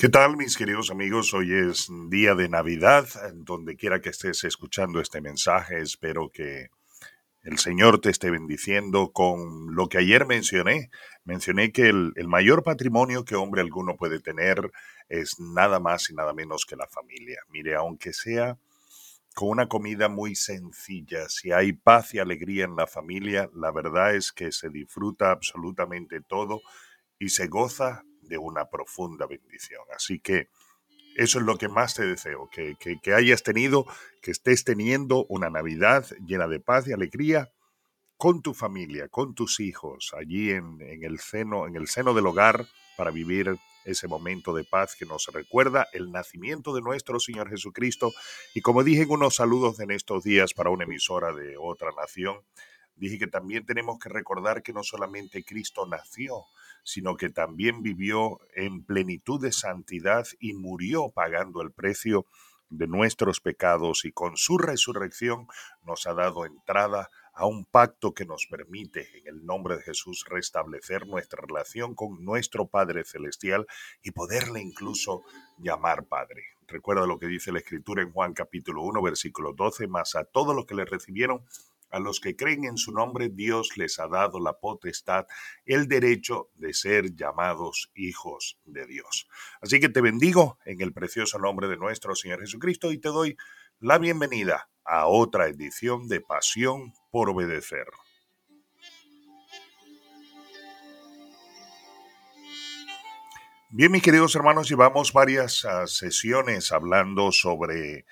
¿Qué tal mis queridos amigos? Hoy es día de Navidad, donde quiera que estés escuchando este mensaje, espero que el Señor te esté bendiciendo con lo que ayer mencioné. Mencioné que el, el, mayor patrimonio que hombre alguno puede tener es nada más y nada menos que la familia. Mire, aunque sea con una comida muy sencilla, si hay paz y alegría en la familia, la verdad es que se disfruta absolutamente todo y se goza de una profunda bendición. Así que eso es lo que más te deseo, que, que, hayas tenido, que estés teniendo una Navidad llena de paz y alegría con tu familia, con tus hijos, allí en, en, el seno, en el seno del hogar, para vivir ese momento de paz que nos recuerda el nacimiento de nuestro Señor Jesucristo. Y como dije en unos saludos en estos días para una emisora de otra nación, dije que también tenemos que recordar que no solamente Cristo nació, sino que también vivió en plenitud de santidad y murió pagando el precio de nuestros pecados y con su resurrección nos ha dado entrada a un pacto que nos permite en el nombre de Jesús restablecer nuestra relación con nuestro Padre Celestial y poderle incluso llamar Padre. Recuerda lo que dice la Escritura en Juan capítulo 1 versículo 12, más a todos los que le recibieron a los que creen en su nombre, Dios les ha dado la potestad, el derecho de ser llamados hijos de Dios. Así que te bendigo en el precioso nombre de nuestro Señor Jesucristo y te doy la bienvenida a otra edición de Pasión por Obedecer. Bien, mis queridos hermanos, llevamos varias ah, sesiones hablando sobre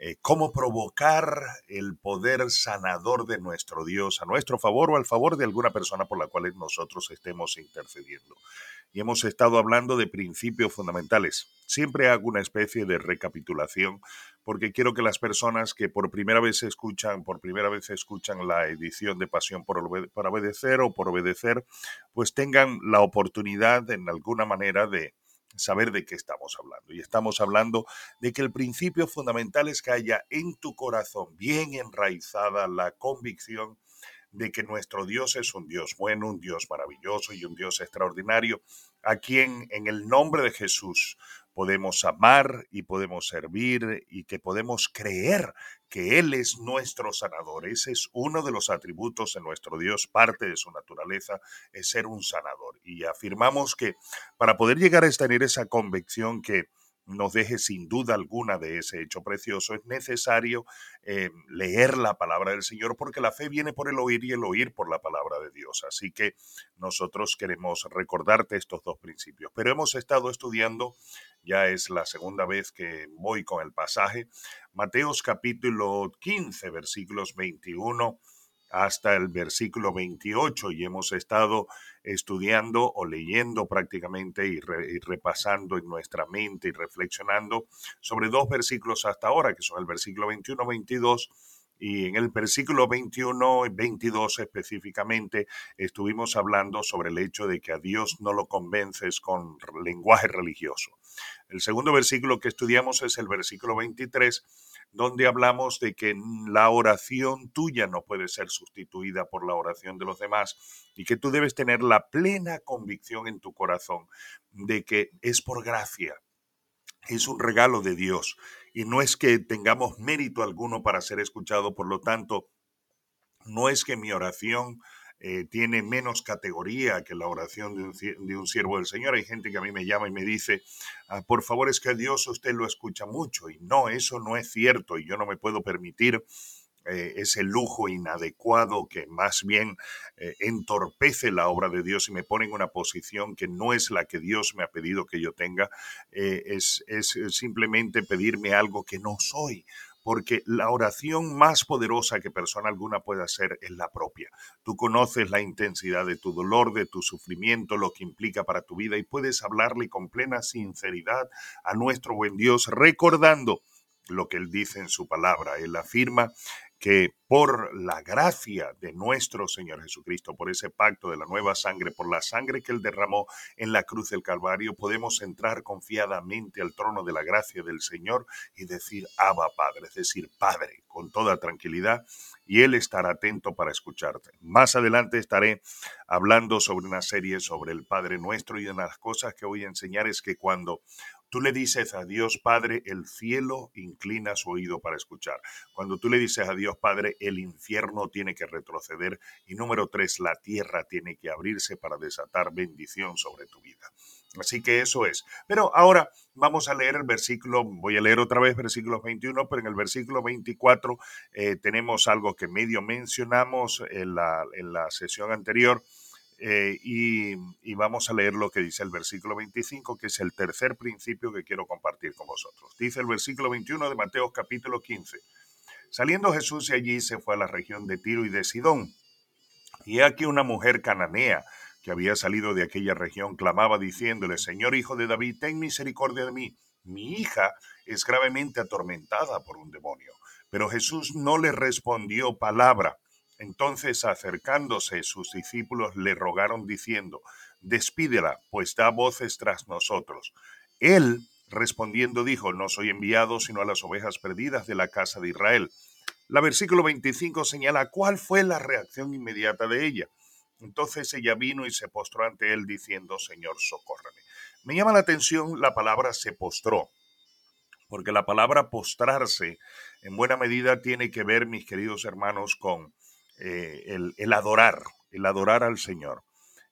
eh, cómo provocar el poder sanador de nuestro Dios a nuestro favor o al favor de alguna persona por la cual nosotros estemos intercediendo. Y hemos estado hablando de principios fundamentales. Siempre hago una especie de recapitulación porque quiero que las personas que por primera vez escuchan, por primera vez escuchan la edición de Pasión por, por Obedecer o por Obedecer, pues tengan la oportunidad en alguna manera de, saber de qué estamos hablando. Y estamos hablando de que el principio fundamental es que haya en tu corazón bien enraizada la convicción de que nuestro Dios es un Dios bueno, un Dios maravilloso y un Dios extraordinario, a quien en el nombre de Jesús podemos amar y podemos servir y que podemos creer que Él es nuestro sanador. Ese es uno de los atributos de nuestro Dios, parte de su naturaleza es ser un sanador. Y afirmamos que para poder llegar a tener esa convicción que nos deje sin duda alguna de ese hecho precioso, es necesario eh, leer la palabra del Señor porque la fe viene por el oír y el oír por la palabra de Dios. Así que nosotros queremos recordarte estos dos principios. Pero hemos estado estudiando, ya es la segunda vez que voy con el pasaje, Mateos capítulo 15, versículos 21 hasta el versículo 28 y hemos estado estudiando o leyendo prácticamente y, repasando en nuestra mente y reflexionando sobre dos versículos hasta ahora, que son el versículo 21, 22 y en el versículo 21 y 22 específicamente estuvimos hablando sobre el hecho de que a Dios no lo convences con lenguaje religioso. El segundo versículo que estudiamos es el versículo 23 donde hablamos de que la oración tuya no puede ser sustituida por la oración de los demás y que tú debes tener la plena convicción en tu corazón de que es por gracia, es un regalo de Dios y no es que tengamos mérito alguno para ser escuchado, por lo tanto, no es que mi oración eh, tiene menos categoría que la oración de un, siervo del Señor. Hay gente que a mí me llama y me dice, ah, por favor, es que Dios usted lo escucha mucho. Y no, eso no es cierto y yo no me puedo permitir eh, ese lujo inadecuado que más bien eh, entorpece la obra de Dios y me pone en una posición que no es la que Dios me ha pedido que yo tenga, es, es simplemente pedirme algo que no soy porque la oración más poderosa que persona alguna puede hacer es la propia. Tú conoces la intensidad de tu dolor, de tu sufrimiento, lo que implica para tu vida y puedes hablarle con plena sinceridad a nuestro buen Dios, recordando lo que Él dice en su palabra. Él afirma que por la gracia de nuestro Señor Jesucristo, por ese pacto de la nueva sangre, por la sangre que Él derramó en la cruz del Calvario, podemos entrar confiadamente al trono de la gracia del Señor y decir, Abba Padre, es decir, Padre, con toda tranquilidad, y Él estará atento para escucharte. Más adelante estaré hablando sobre una serie sobre el Padre Nuestro y una de las cosas que voy a enseñar es que cuando Tú le dices a Dios Padre, el cielo inclina su oído para escuchar. Cuando tú le dices a Dios Padre, el infierno tiene que retroceder. Y número tres, la tierra tiene que abrirse para desatar bendición sobre tu vida. Así que eso es. Pero ahora vamos a leer el versículo, voy a leer otra vez versículo 21, pero en el versículo 24 eh, tenemos algo que medio mencionamos en la, en la sesión anterior. Eh, y, y, vamos a leer lo que dice el versículo 25, que es el tercer principio que quiero compartir con vosotros. Dice el versículo 21 de Mateo capítulo 15. Saliendo Jesús de allí se fue a la región de Tiro y de Sidón. Y aquí una mujer cananea que había salido de aquella región clamaba diciéndole, Señor Hijo de David, ten misericordia de mí. Mi hija es gravemente atormentada por un demonio. Pero Jesús no le respondió palabra. Entonces acercándose sus discípulos le rogaron diciendo, Despídela, pues da voces tras nosotros. Él, respondiendo, dijo, No soy enviado sino a las ovejas perdidas de la casa de Israel. La versículo 25 señala cuál fue la reacción inmediata de ella. Entonces ella vino y se postró ante él diciendo, Señor, socórreme. Me llama la atención la palabra se postró, porque la palabra postrarse en buena medida tiene que ver, mis queridos hermanos, con eh, el, adorar, el adorar al Señor.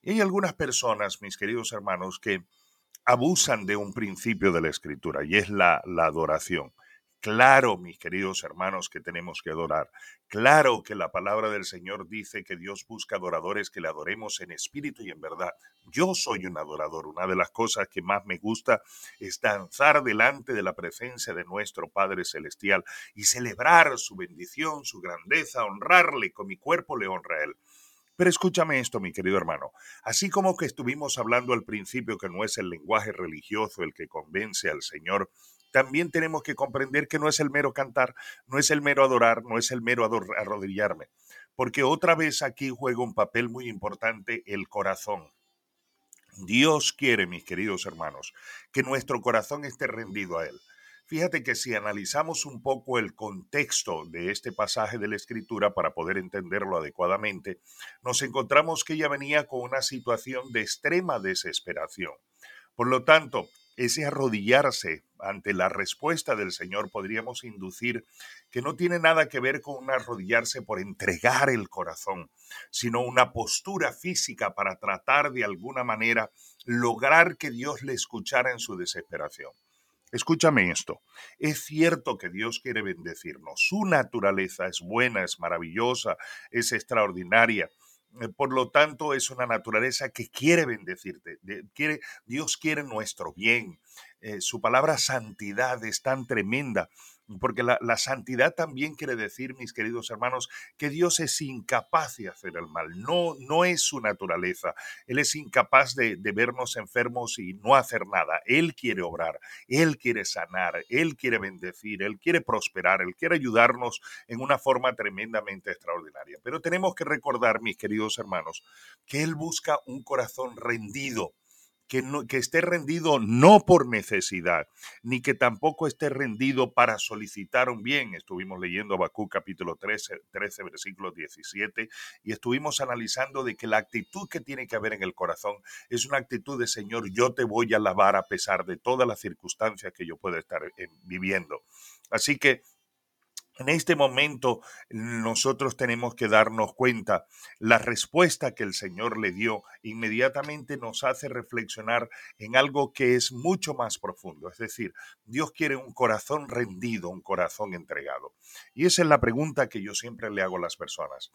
Y hay algunas personas, mis queridos hermanos, que abusan de un principio de la escritura y es la adoración. Claro, mis queridos hermanos, que tenemos que adorar. Claro que la palabra del Señor dice que Dios busca adoradores que le adoremos en espíritu y en verdad. Yo soy un adorador. Una de las cosas que más me gusta es danzar delante de la presencia de nuestro Padre Celestial y celebrar su bendición, su grandeza, honrarle. Con mi cuerpo le honra a Él. Pero escúchame esto, mi querido hermano. Así como que estuvimos hablando al principio que no es el lenguaje religioso el que convence al Señor, también tenemos que comprender que no es el mero cantar, no es el mero adorar, no es el mero arrodillarme, porque otra vez aquí juega un papel muy importante el corazón. Dios quiere, mis queridos hermanos, que nuestro corazón esté rendido a Él. Fíjate que si analizamos un poco el contexto de este pasaje de la Escritura para poder entenderlo adecuadamente, nos encontramos que ella venía con una situación de extrema desesperación. Por lo tanto, ese arrodillarse ante la respuesta del Señor podríamos inducir que no tiene nada que ver con un arrodillarse por entregar el corazón, sino una postura física para tratar de alguna manera lograr que Dios le escuchara en su desesperación. Escúchame esto, es cierto que Dios quiere bendecirnos, su naturaleza es buena, es maravillosa, es extraordinaria, por lo tanto, es una naturaleza que quiere bendecirte. Quiere, Dios quiere nuestro bien. Eh, su palabra santidad es tan tremenda porque la, santidad también quiere decir, mis queridos hermanos, que Dios es incapaz de hacer el mal, no, no es su naturaleza, Él es incapaz de, de vernos enfermos y no hacer nada, Él quiere obrar, Él quiere sanar, Él quiere bendecir, Él quiere prosperar, Él quiere ayudarnos en una forma tremendamente extraordinaria. Pero tenemos que recordar, mis queridos hermanos, que Él busca un corazón rendido que, que esté rendido no por necesidad, ni que tampoco esté rendido para solicitar un bien. Estuvimos leyendo Abacú capítulo 13, 13, versículo 17, y estuvimos analizando de que la actitud que tiene que haber en el corazón es una actitud de Señor, yo te voy a alabar a pesar de todas las circunstancias que yo pueda estar eh, viviendo. Así que en este momento nosotros tenemos que darnos cuenta, la respuesta que el Señor le dio inmediatamente nos hace reflexionar en algo que es mucho más profundo. Es decir, Dios quiere un corazón rendido, un corazón entregado. Y esa es la pregunta que yo siempre le hago a las personas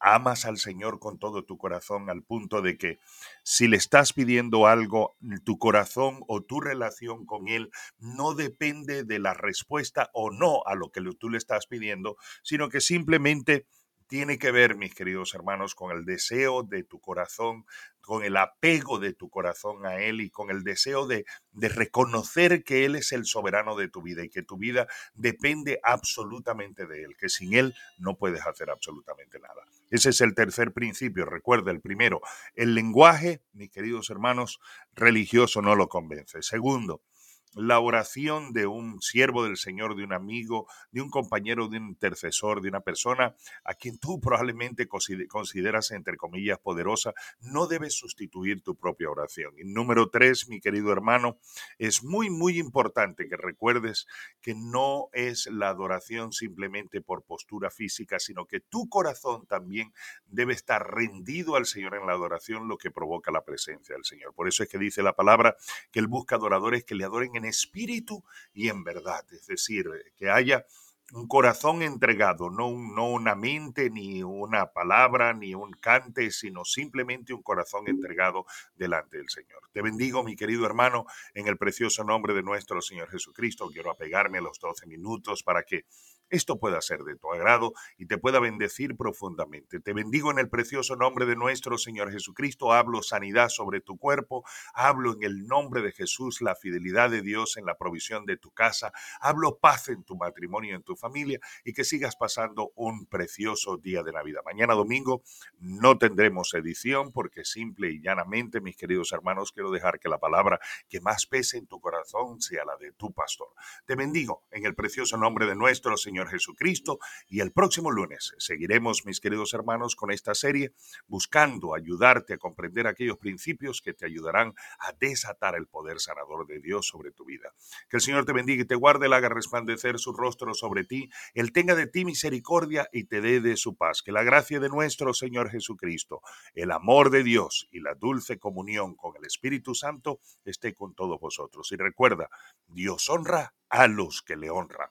amas al Señor con todo tu corazón al punto de que si le estás pidiendo algo, tu corazón o tu relación con Él no depende de la respuesta o no a lo que tú le estás pidiendo, sino que simplemente tiene que ver, mis queridos hermanos, con el deseo de tu corazón, con el apego de tu corazón a Él y con el deseo de, de, reconocer que Él es el soberano de tu vida y que tu vida depende absolutamente de Él, que sin Él no puedes hacer absolutamente nada. Ese es el tercer principio. Recuerda, el primero, el lenguaje, mis queridos hermanos, religioso no lo convence. Segundo, la oración de un siervo del Señor, de un amigo, de un compañero, de un intercesor, de una persona a quien tú probablemente consideras, entre comillas, poderosa, no debes sustituir tu propia oración. Y número tres, mi querido hermano, es muy, muy importante que recuerdes que no es la adoración simplemente por postura física, sino que tu corazón también debe estar rendido al Señor en la adoración, lo que provoca la presencia del Señor. Por eso es que dice la palabra que Él busca adoradores que le adoren en espíritu y en verdad, es decir, que haya un corazón entregado, no, no, una mente, ni una palabra, ni un cante, sino simplemente un corazón entregado delante del Señor. Te bendigo, mi querido hermano, en el precioso nombre de nuestro Señor Jesucristo. Quiero apegarme a los 12 minutos para que esto pueda ser de tu agrado y te pueda bendecir profundamente. Te bendigo en el precioso nombre de nuestro Señor Jesucristo. Hablo sanidad sobre tu cuerpo. Hablo en el nombre de Jesús la fidelidad de Dios en la provisión de tu casa. Hablo paz en tu matrimonio, en tu familia y que sigas pasando un precioso día de Navidad. Mañana domingo no tendremos edición porque simple y llanamente, mis queridos hermanos, quiero dejar que la palabra que más pese en tu corazón sea la de tu pastor. Te bendigo en el precioso nombre de nuestro Señor Jesucristo. Y el próximo lunes seguiremos, mis queridos hermanos, con esta serie, buscando ayudarte a comprender aquellos principios que te ayudarán a desatar el poder sanador de Dios sobre tu vida. Que el Señor te bendiga y te guarde, le haga resplandecer su rostro sobre ti, Él tenga de ti misericordia y te dé de su paz. Que la gracia de nuestro Señor Jesucristo, el amor de Dios y la dulce comunión con el Espíritu Santo esté con todos vosotros. Y recuerda, Dios honra a los que le honran.